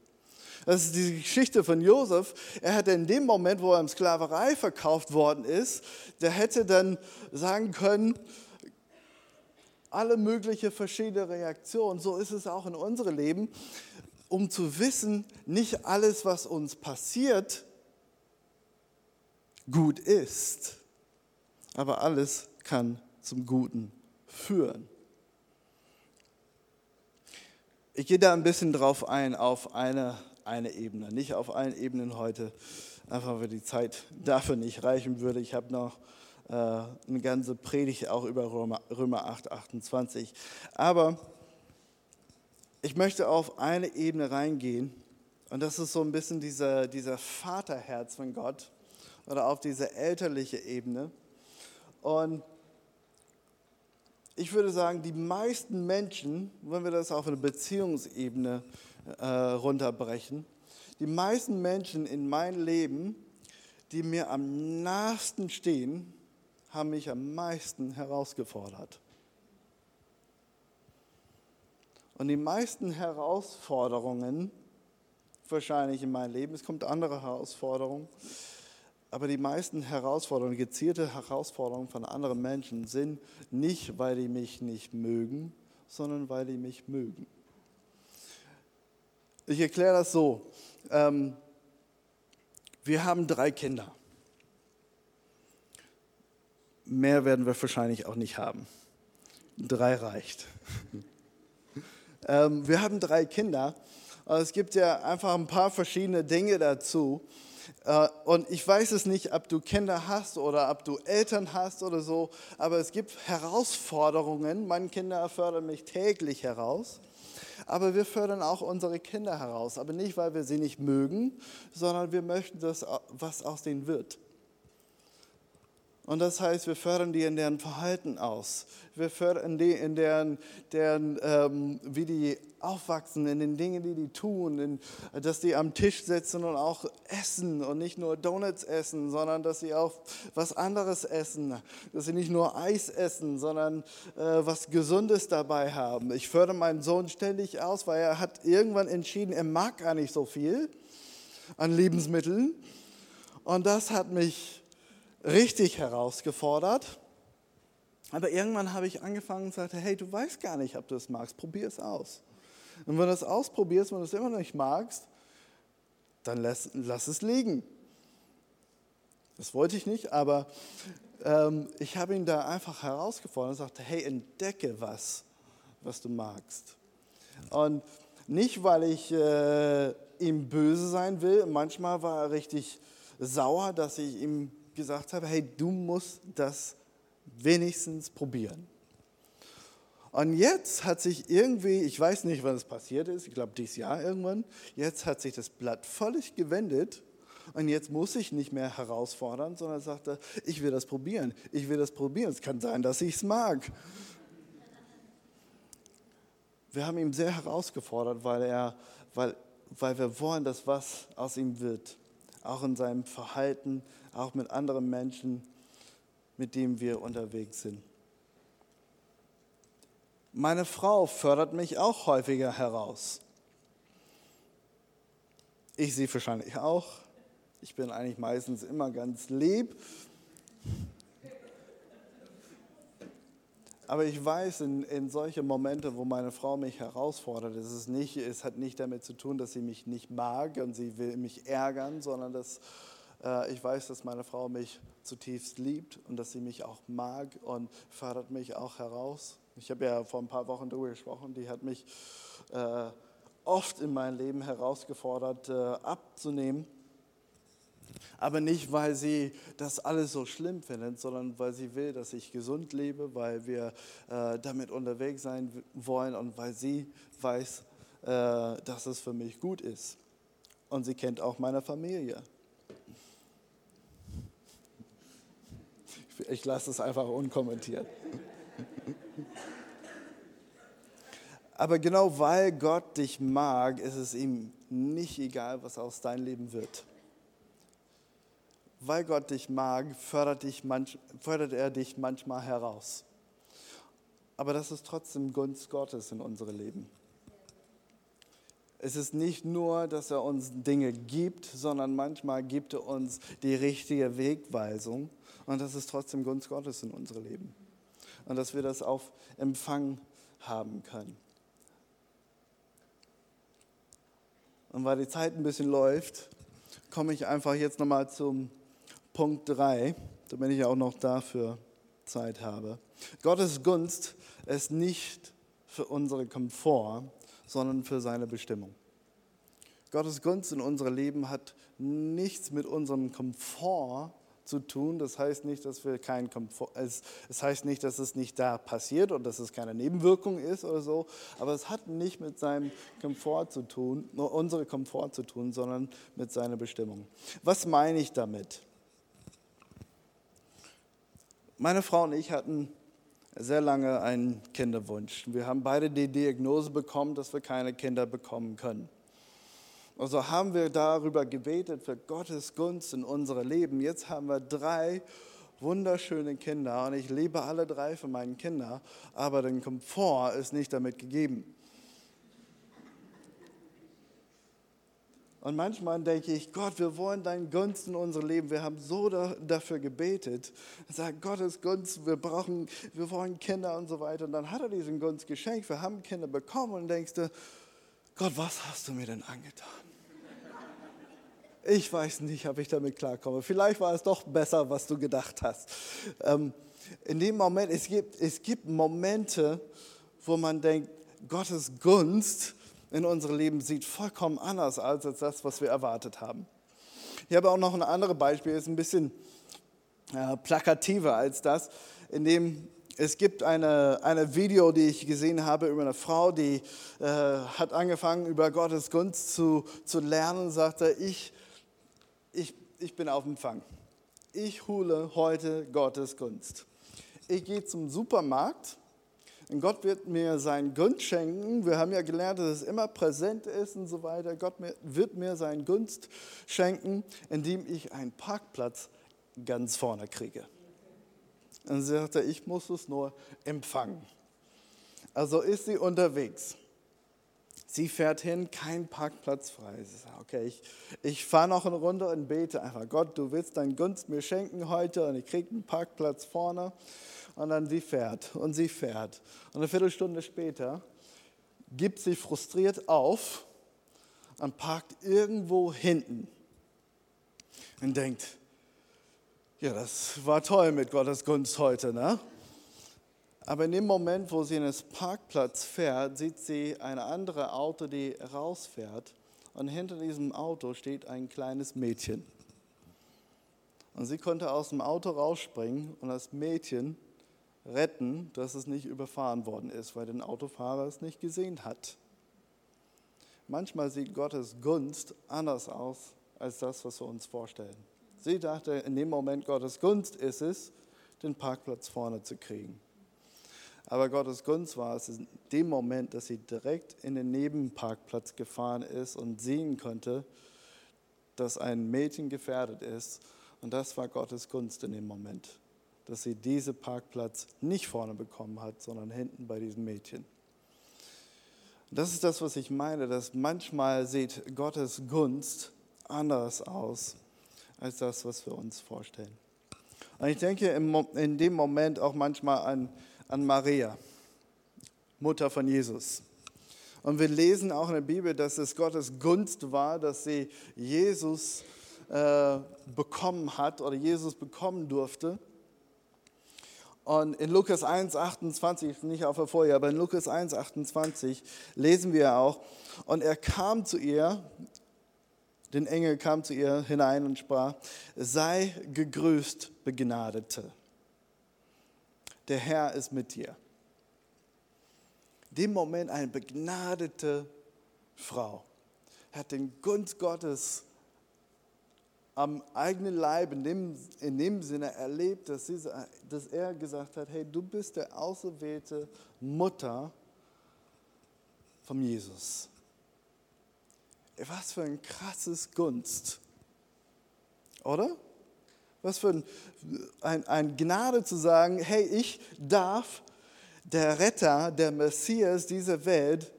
[SPEAKER 2] Das ist die Geschichte von Josef. Er hätte in dem Moment, wo er in Sklaverei verkauft worden ist, der hätte dann sagen können, alle möglichen verschiedene Reaktionen. So ist es auch in unserem Leben, um zu wissen, nicht alles, was uns passiert, gut ist. Aber alles kann zum Guten führen. Ich gehe da ein bisschen drauf ein, auf eine, eine Ebene, nicht auf allen Ebenen heute, einfach weil die Zeit dafür nicht reichen würde. Ich habe noch äh, eine ganze Predigt auch über Römer, Römer 8, 28. Aber ich möchte auf eine Ebene reingehen und das ist so ein bisschen dieser, dieser Vaterherz von Gott oder auf diese elterliche Ebene. Und ich würde sagen, die meisten Menschen, wenn wir das auf eine Beziehungsebene äh, runterbrechen, die meisten Menschen in meinem Leben, die mir am nahesten stehen, haben mich am meisten herausgefordert. Und die meisten Herausforderungen, wahrscheinlich in meinem Leben, es kommt andere Herausforderungen, aber die meisten Herausforderungen, gezielte Herausforderungen von anderen Menschen sind nicht, weil die mich nicht mögen, sondern weil die mich mögen. Ich erkläre das so. Ähm, wir haben drei Kinder. Mehr werden wir wahrscheinlich auch nicht haben. Drei reicht. ähm, wir haben drei Kinder. Es gibt ja einfach ein paar verschiedene Dinge dazu. Äh, und ich weiß es nicht, ob du Kinder hast oder ob du Eltern hast oder so, aber es gibt Herausforderungen. Meine Kinder fördern mich täglich heraus. Aber wir fördern auch unsere Kinder heraus. Aber nicht, weil wir sie nicht mögen, sondern wir möchten, dass was aus denen wird. Und das heißt, wir fördern die in deren Verhalten aus. Wir fördern die in deren, deren ähm, wie die aufwachsen, in den Dingen, die die tun, in, dass die am Tisch sitzen und auch essen und nicht nur Donuts essen, sondern dass sie auch was anderes essen, dass sie nicht nur Eis essen, sondern äh, was Gesundes dabei haben. Ich fördere meinen Sohn ständig aus, weil er hat irgendwann entschieden, er mag gar nicht so viel an Lebensmitteln. Und das hat mich richtig herausgefordert. Aber irgendwann habe ich angefangen und sagte, hey, du weißt gar nicht, ob du es magst, probier es aus. Und wenn du es ausprobierst, wenn du es immer noch nicht magst, dann lass, lass es liegen. Das wollte ich nicht, aber ähm, ich habe ihn da einfach herausgefordert und sagte, hey, entdecke was, was du magst. Und nicht, weil ich äh, ihm böse sein will, manchmal war er richtig sauer, dass ich ihm gesagt habe, hey, du musst das wenigstens probieren. Und jetzt hat sich irgendwie, ich weiß nicht, wann es passiert ist, ich glaube dieses Jahr irgendwann, jetzt hat sich das Blatt völlig gewendet und jetzt muss ich nicht mehr herausfordern, sondern sagte, ich will das probieren, ich will das probieren. Es kann sein, dass ich es mag. Wir haben ihn sehr herausgefordert, weil, er, weil, weil wir wollen, dass was aus ihm wird auch in seinem Verhalten, auch mit anderen Menschen, mit denen wir unterwegs sind. Meine Frau fördert mich auch häufiger heraus. Ich sie wahrscheinlich auch. Ich bin eigentlich meistens immer ganz lieb Aber ich weiß, in, in solche Momente, wo meine Frau mich herausfordert, ist es, nicht, es hat nicht damit zu tun, dass sie mich nicht mag und sie will mich ärgern, sondern dass ich weiß, dass meine Frau mich zutiefst liebt und dass sie mich auch mag und fördert mich auch heraus. Ich habe ja vor ein paar Wochen darüber gesprochen, die hat mich äh, oft in meinem Leben herausgefordert, äh, abzunehmen aber nicht, weil sie das alles so schlimm findet, sondern weil sie will, dass ich gesund lebe, weil wir äh, damit unterwegs sein wollen und weil sie weiß, äh, dass es für mich gut ist. Und sie kennt auch meine Familie. Ich lasse es einfach unkommentiert. Aber genau weil Gott dich mag, ist es ihm nicht egal, was aus deinem Leben wird weil Gott dich mag, fördert, dich manch, fördert er dich manchmal heraus. Aber das ist trotzdem Gunst Gottes in unsere Leben. Es ist nicht nur, dass er uns Dinge gibt, sondern manchmal gibt er uns die richtige Wegweisung. Und das ist trotzdem Gunst Gottes in unserem Leben. Und dass wir das auf Empfang haben können. Und weil die Zeit ein bisschen läuft, komme ich einfach jetzt nochmal zum Punkt 3, damit ich auch noch dafür Zeit habe. Gottes Gunst ist nicht für unseren Komfort, sondern für seine Bestimmung. Gottes Gunst in unserem Leben hat nichts mit unserem Komfort zu tun. Das heißt nicht, dass wir keinen Komfort, es, es heißt nicht, dass es nicht da passiert und dass es keine Nebenwirkung ist oder so, aber es hat nicht mit seinem Komfort zu tun, nur unsere Komfort zu tun, sondern mit seiner Bestimmung. Was meine ich damit? Meine Frau und ich hatten sehr lange einen Kinderwunsch. Wir haben beide die Diagnose bekommen, dass wir keine Kinder bekommen können. Also haben wir darüber gebetet für Gottes Gunst in unserem Leben. Jetzt haben wir drei wunderschöne Kinder und ich liebe alle drei von meinen Kindern, aber der Komfort ist nicht damit gegeben. Und manchmal denke ich, Gott, wir wollen deinen Gunst in unser Leben. Wir haben so da, dafür gebetet. Sagt Gottes Gunst, wir brauchen, wir wollen Kinder und so weiter. Und dann hat er diesen Gunst geschenkt. Wir haben Kinder bekommen und denkst du, Gott, was hast du mir denn angetan? Ich weiß nicht, ob ich damit klarkomme. Vielleicht war es doch besser, was du gedacht hast. Ähm, in dem Moment, es gibt, es gibt Momente, wo man denkt, Gottes Gunst in unserem Leben sieht vollkommen anders aus als das, was wir erwartet haben. Ich habe auch noch ein anderes Beispiel, ist ein bisschen äh, plakativer als das, in dem es gibt eine, eine Video, die ich gesehen habe über eine Frau, die äh, hat angefangen, über Gottes Gunst zu, zu lernen sagte, ich, ich, ich bin auf Empfang. ich hole heute Gottes Gunst. Ich gehe zum Supermarkt und Gott wird mir seinen Gunst schenken. Wir haben ja gelernt, dass es immer präsent ist und so weiter. Gott wird mir seinen Gunst schenken, indem ich einen Parkplatz ganz vorne kriege. Und sie sagte, ich muss es nur empfangen. Also ist sie unterwegs. Sie fährt hin, kein Parkplatz frei. Sie sagt, okay, ich, ich fahre noch eine Runde und bete einfach, Gott, du willst deinen Gunst mir schenken heute und ich kriege einen Parkplatz vorne. Und dann sie fährt und sie fährt. Und eine Viertelstunde später gibt sie frustriert auf und parkt irgendwo hinten und denkt, ja, das war toll mit Gottes Gunst heute, ne? Aber in dem Moment, wo sie in das Parkplatz fährt, sieht sie eine andere Auto, die rausfährt. Und hinter diesem Auto steht ein kleines Mädchen. Und sie konnte aus dem Auto rausspringen und das Mädchen retten, dass es nicht überfahren worden ist, weil der Autofahrer es nicht gesehen hat. Manchmal sieht Gottes Gunst anders aus als das, was wir uns vorstellen. Sie dachte, in dem Moment Gottes Gunst ist es, den Parkplatz vorne zu kriegen. Aber Gottes Gunst war es in dem Moment, dass sie direkt in den Nebenparkplatz gefahren ist und sehen konnte, dass ein Mädchen gefährdet ist. Und das war Gottes Gunst in dem Moment, dass sie diesen Parkplatz nicht vorne bekommen hat, sondern hinten bei diesem Mädchen. Das ist das, was ich meine, dass manchmal sieht Gottes Gunst anders aus als das, was wir uns vorstellen. Und ich denke in dem Moment auch manchmal an an Maria, Mutter von Jesus. Und wir lesen auch in der Bibel, dass es Gottes Gunst war, dass sie Jesus äh, bekommen hat oder Jesus bekommen durfte. Und in Lukas 1, 28, nicht auf der Folie, aber in Lukas 1, 28 lesen wir auch, und er kam zu ihr, den Engel kam zu ihr hinein und sprach, sei gegrüßt, Begnadete der Herr ist mit dir. In dem Moment eine begnadete Frau hat den Gunst Gottes am eigenen Leib in dem, in dem Sinne erlebt, dass, sie, dass er gesagt hat, hey, du bist der auserwählte Mutter von Jesus. Was für ein krasses Gunst, oder? Was für ein, ein, ein Gnade zu sagen, hey, ich darf der Retter, der Messias dieser Welt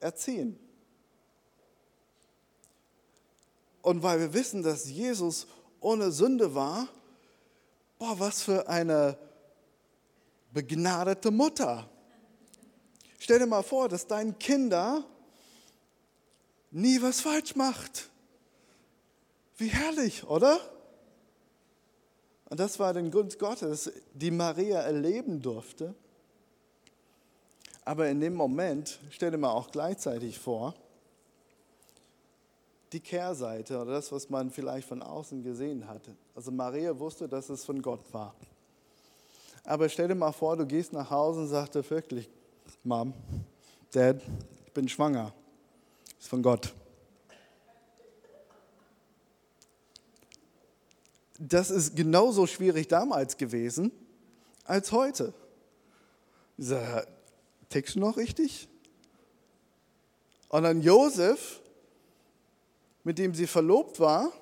[SPEAKER 2] erziehen. Und weil wir wissen, dass Jesus ohne Sünde war, boah, was für eine begnadete Mutter. Stell dir mal vor, dass dein Kinder nie was falsch macht. Wie herrlich, oder? Und das war den Gunst Gottes, die Maria erleben durfte. Aber in dem Moment, stell dir mal auch gleichzeitig vor, die Kehrseite oder das, was man vielleicht von außen gesehen hatte. Also Maria wusste, dass es von Gott war. Aber stell dir mal vor, du gehst nach Hause und sagst wirklich, Mom, Dad, ich bin schwanger. Das ist von Gott. Das ist genauso schwierig damals gewesen als heute. Ich sage, du noch richtig? Und dann Josef, mit dem sie verlobt war,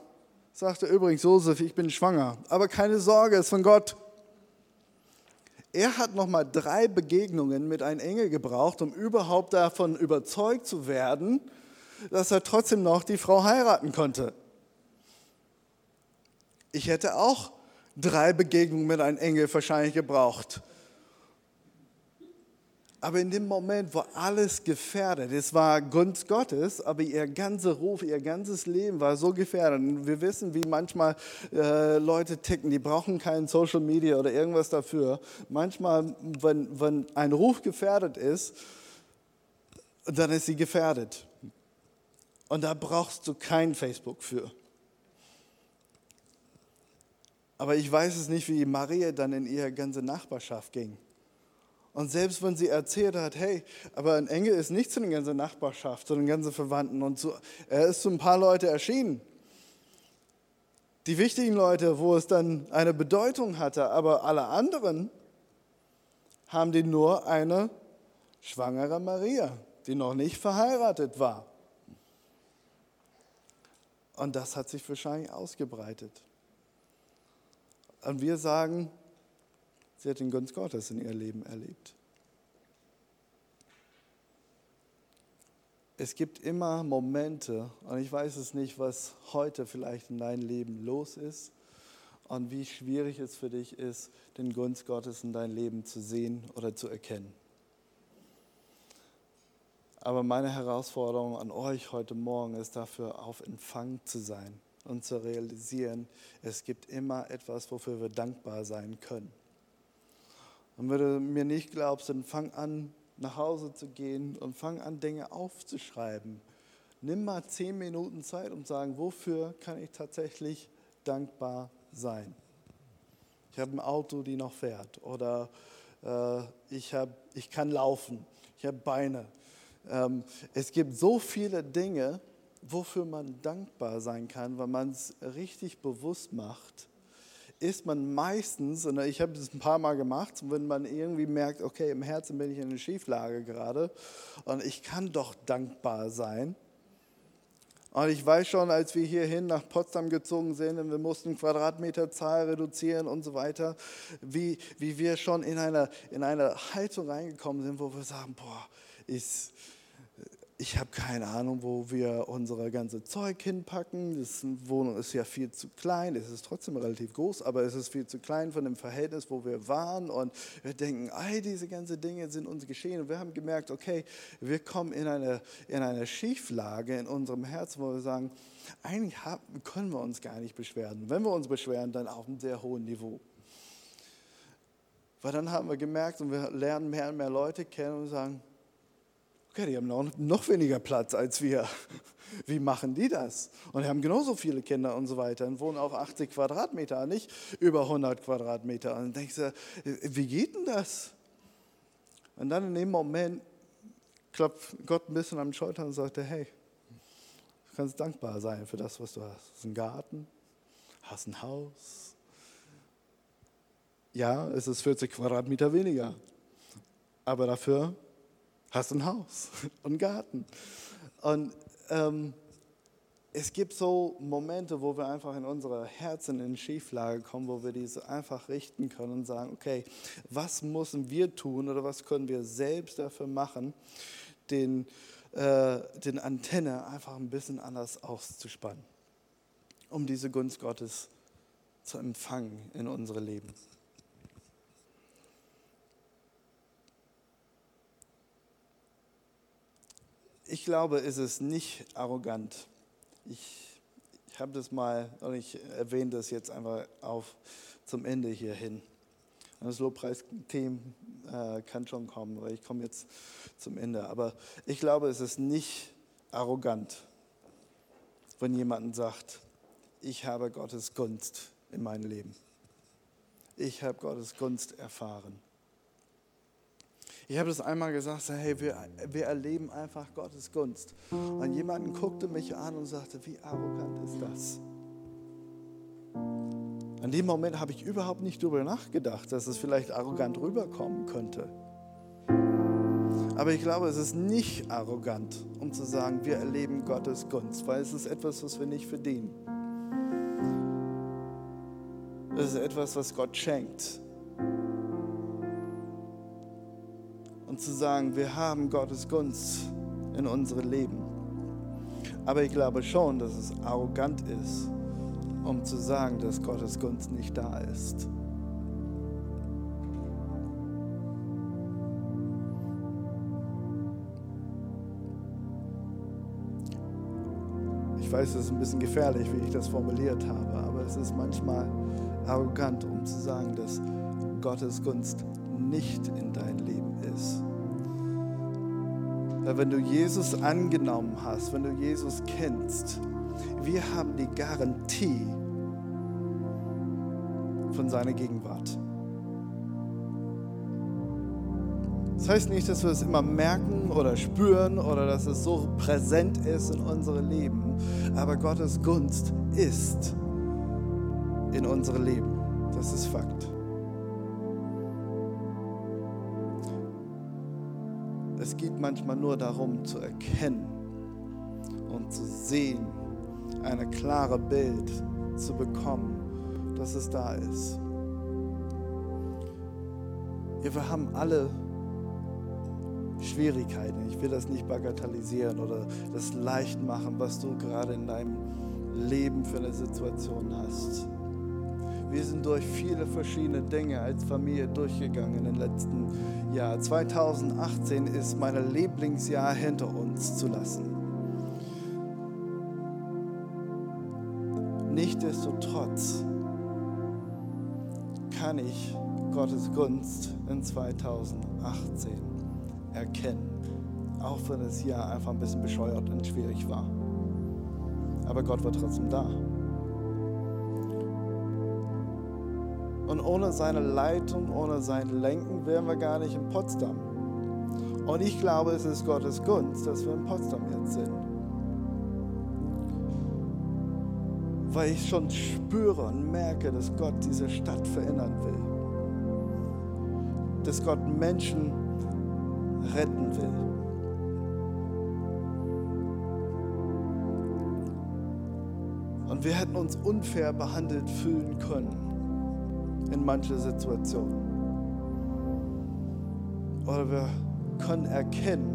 [SPEAKER 2] sagte übrigens, Josef, ich bin schwanger, aber keine Sorge, es ist von Gott. Er hat nochmal drei Begegnungen mit einem Engel gebraucht, um überhaupt davon überzeugt zu werden, dass er trotzdem noch die Frau heiraten konnte. Ich hätte auch drei Begegnungen mit einem Engel wahrscheinlich gebraucht. Aber in dem Moment, wo alles gefährdet, es war Gunst Gottes, aber ihr ganzer Ruf, ihr ganzes Leben war so gefährdet. Und wir wissen, wie manchmal äh, Leute ticken, die brauchen kein Social Media oder irgendwas dafür. Manchmal, wenn, wenn ein Ruf gefährdet ist, dann ist sie gefährdet. Und da brauchst du kein Facebook für. Aber ich weiß es nicht, wie Maria dann in ihre ganze Nachbarschaft ging. Und selbst wenn sie erzählt hat, hey, aber ein Engel ist nicht zu den ganzen Nachbarschaft, zu den ganzen Verwandten und zu, er ist zu ein paar Leute erschienen. Die wichtigen Leute, wo es dann eine Bedeutung hatte, aber alle anderen haben die nur eine schwangere Maria, die noch nicht verheiratet war. Und das hat sich wahrscheinlich ausgebreitet. Und wir sagen, sie hat den Gunst Gottes in ihr Leben erlebt. Es gibt immer Momente, und ich weiß es nicht, was heute vielleicht in deinem Leben los ist und wie schwierig es für dich ist, den Gunst Gottes in dein Leben zu sehen oder zu erkennen. Aber meine Herausforderung an euch heute Morgen ist dafür, auf Empfang zu sein und zu realisieren, es gibt immer etwas, wofür wir dankbar sein können. Und wenn du mir nicht glaubst, dann fang an, nach Hause zu gehen und fang an, Dinge aufzuschreiben. Nimm mal zehn Minuten Zeit und sagen, wofür kann ich tatsächlich dankbar sein? Ich habe ein Auto, die noch fährt oder äh, ich, hab, ich kann laufen, ich habe Beine, ähm, es gibt so viele Dinge, wofür man dankbar sein kann, weil man es richtig bewusst macht, ist man meistens, und ich habe es ein paar Mal gemacht, wenn man irgendwie merkt, okay, im Herzen bin ich in einer Schieflage gerade und ich kann doch dankbar sein. Und ich weiß schon, als wir hierhin nach Potsdam gezogen sind und wir mussten Quadratmeterzahl reduzieren und so weiter, wie, wie wir schon in eine, in eine Haltung reingekommen sind, wo wir sagen, boah, ist, ich habe keine Ahnung, wo wir unser ganze Zeug hinpacken. Die Wohnung ist ja viel zu klein. Es ist trotzdem relativ groß, aber es ist viel zu klein von dem Verhältnis, wo wir waren. Und wir denken, all diese ganzen Dinge sind uns geschehen. Und wir haben gemerkt, okay, wir kommen in eine, in eine Schieflage in unserem Herzen, wo wir sagen, eigentlich haben, können wir uns gar nicht beschweren. Wenn wir uns beschweren, dann auf einem sehr hohen Niveau. Weil dann haben wir gemerkt und wir lernen mehr und mehr Leute kennen und sagen, Okay, die haben noch, noch weniger Platz als wir. Wie machen die das? Und die haben genauso viele Kinder und so weiter und wohnen auf 80 Quadratmeter, nicht über 100 Quadratmeter. Und dann denkst du, wie geht denn das? Und dann in dem Moment klopft Gott ein bisschen am Schultern und sagt, hey, du kannst dankbar sein für das, was du hast. Du hast einen Garten, hast ein Haus. Ja, es ist 40 Quadratmeter weniger. Aber dafür hast ein Haus und einen Garten. Und ähm, es gibt so Momente, wo wir einfach in unsere Herzen in Schieflage kommen, wo wir diese einfach richten können und sagen, okay, was müssen wir tun oder was können wir selbst dafür machen, den, äh, den Antenne einfach ein bisschen anders auszuspannen, um diese Gunst Gottes zu empfangen in unsere Leben. Ich glaube, es ist nicht arrogant. Ich, ich habe das mal, und ich erwähne das jetzt einfach auf zum Ende hier hin. Das Lobpreis-Thema äh, kann schon kommen, aber ich komme jetzt zum Ende. Aber ich glaube, es ist nicht arrogant, wenn jemand sagt, ich habe Gottes Gunst in meinem Leben. Ich habe Gottes Gunst erfahren. Ich habe das einmal gesagt, hey, wir, wir erleben einfach Gottes Gunst. Und jemand guckte mich an und sagte, wie arrogant ist das? In dem Moment habe ich überhaupt nicht darüber nachgedacht, dass es vielleicht arrogant rüberkommen könnte. Aber ich glaube, es ist nicht arrogant, um zu sagen, wir erleben Gottes Gunst, weil es ist etwas, was wir nicht verdienen. Es ist etwas, was Gott schenkt. Und zu sagen, wir haben Gottes Gunst in unserem Leben. Aber ich glaube schon, dass es arrogant ist, um zu sagen, dass Gottes Gunst nicht da ist. Ich weiß, es ist ein bisschen gefährlich, wie ich das formuliert habe, aber es ist manchmal arrogant, um zu sagen, dass Gottes Gunst nicht in dein Leben ist. Weil wenn du Jesus angenommen hast, wenn du Jesus kennst, wir haben die Garantie von seiner Gegenwart. Das heißt nicht, dass wir es immer merken oder spüren oder dass es so präsent ist in unserem Leben, aber Gottes Gunst ist in unser Leben. Das ist Fakt. Es geht manchmal nur darum zu erkennen und zu sehen, eine klare Bild zu bekommen, dass es da ist. Ja, wir haben alle Schwierigkeiten. Ich will das nicht bagatellisieren oder das leicht machen, was du gerade in deinem Leben für eine Situation hast. Wir sind durch viele verschiedene Dinge als Familie durchgegangen den letzten Jahren. 2018 ist mein Lieblingsjahr hinter uns zu lassen. Nichtsdestotrotz kann ich Gottes Gunst in 2018 erkennen, auch wenn das Jahr einfach ein bisschen bescheuert und schwierig war. Aber Gott war trotzdem da. Und ohne seine Leitung, ohne sein Lenken wären wir gar nicht in Potsdam. Und ich glaube, es ist Gottes Gunst, dass wir in Potsdam jetzt sind. Weil ich schon spüre und merke, dass Gott diese Stadt verändern will. Dass Gott Menschen retten will. Und wir hätten uns unfair behandelt fühlen können in manche Situationen. Oder wir können erkennen,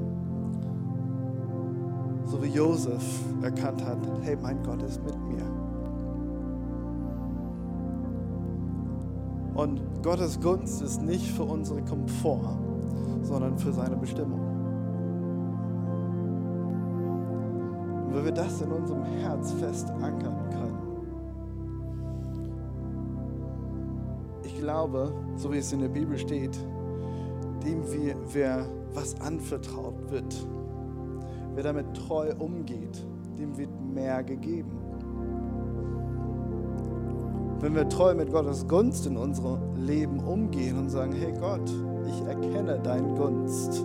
[SPEAKER 2] so wie Josef erkannt hat, hey, mein Gott ist mit mir. Und Gottes Gunst ist nicht für unsere Komfort, sondern für seine Bestimmung. Und wenn wir das in unserem Herz fest ankern können, glaube, so wie es in der Bibel steht, dem wir, wer was anvertraut wird, wer damit treu umgeht, dem wird mehr gegeben. Wenn wir treu mit Gottes Gunst in unserem Leben umgehen und sagen, hey Gott, ich erkenne deine Gunst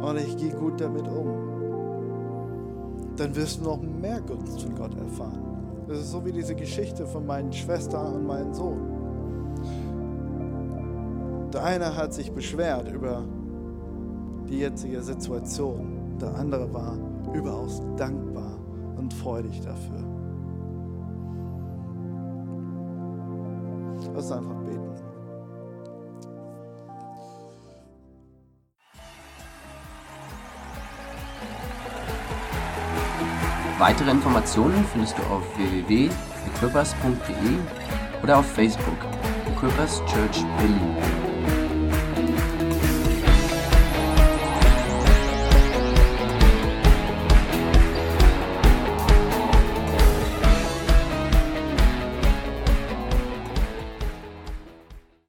[SPEAKER 2] und ich gehe gut damit um, dann wirst du noch mehr Gunst von Gott erfahren. Das ist so wie diese Geschichte von meinen Schwester und meinem Sohn. Der eine hat sich beschwert über die jetzige Situation. Der andere war überaus dankbar und freudig dafür. Lass einfach beten.
[SPEAKER 1] Weitere Informationen findest du auf www.equippers.de oder auf Facebook Equippers Church Berlin.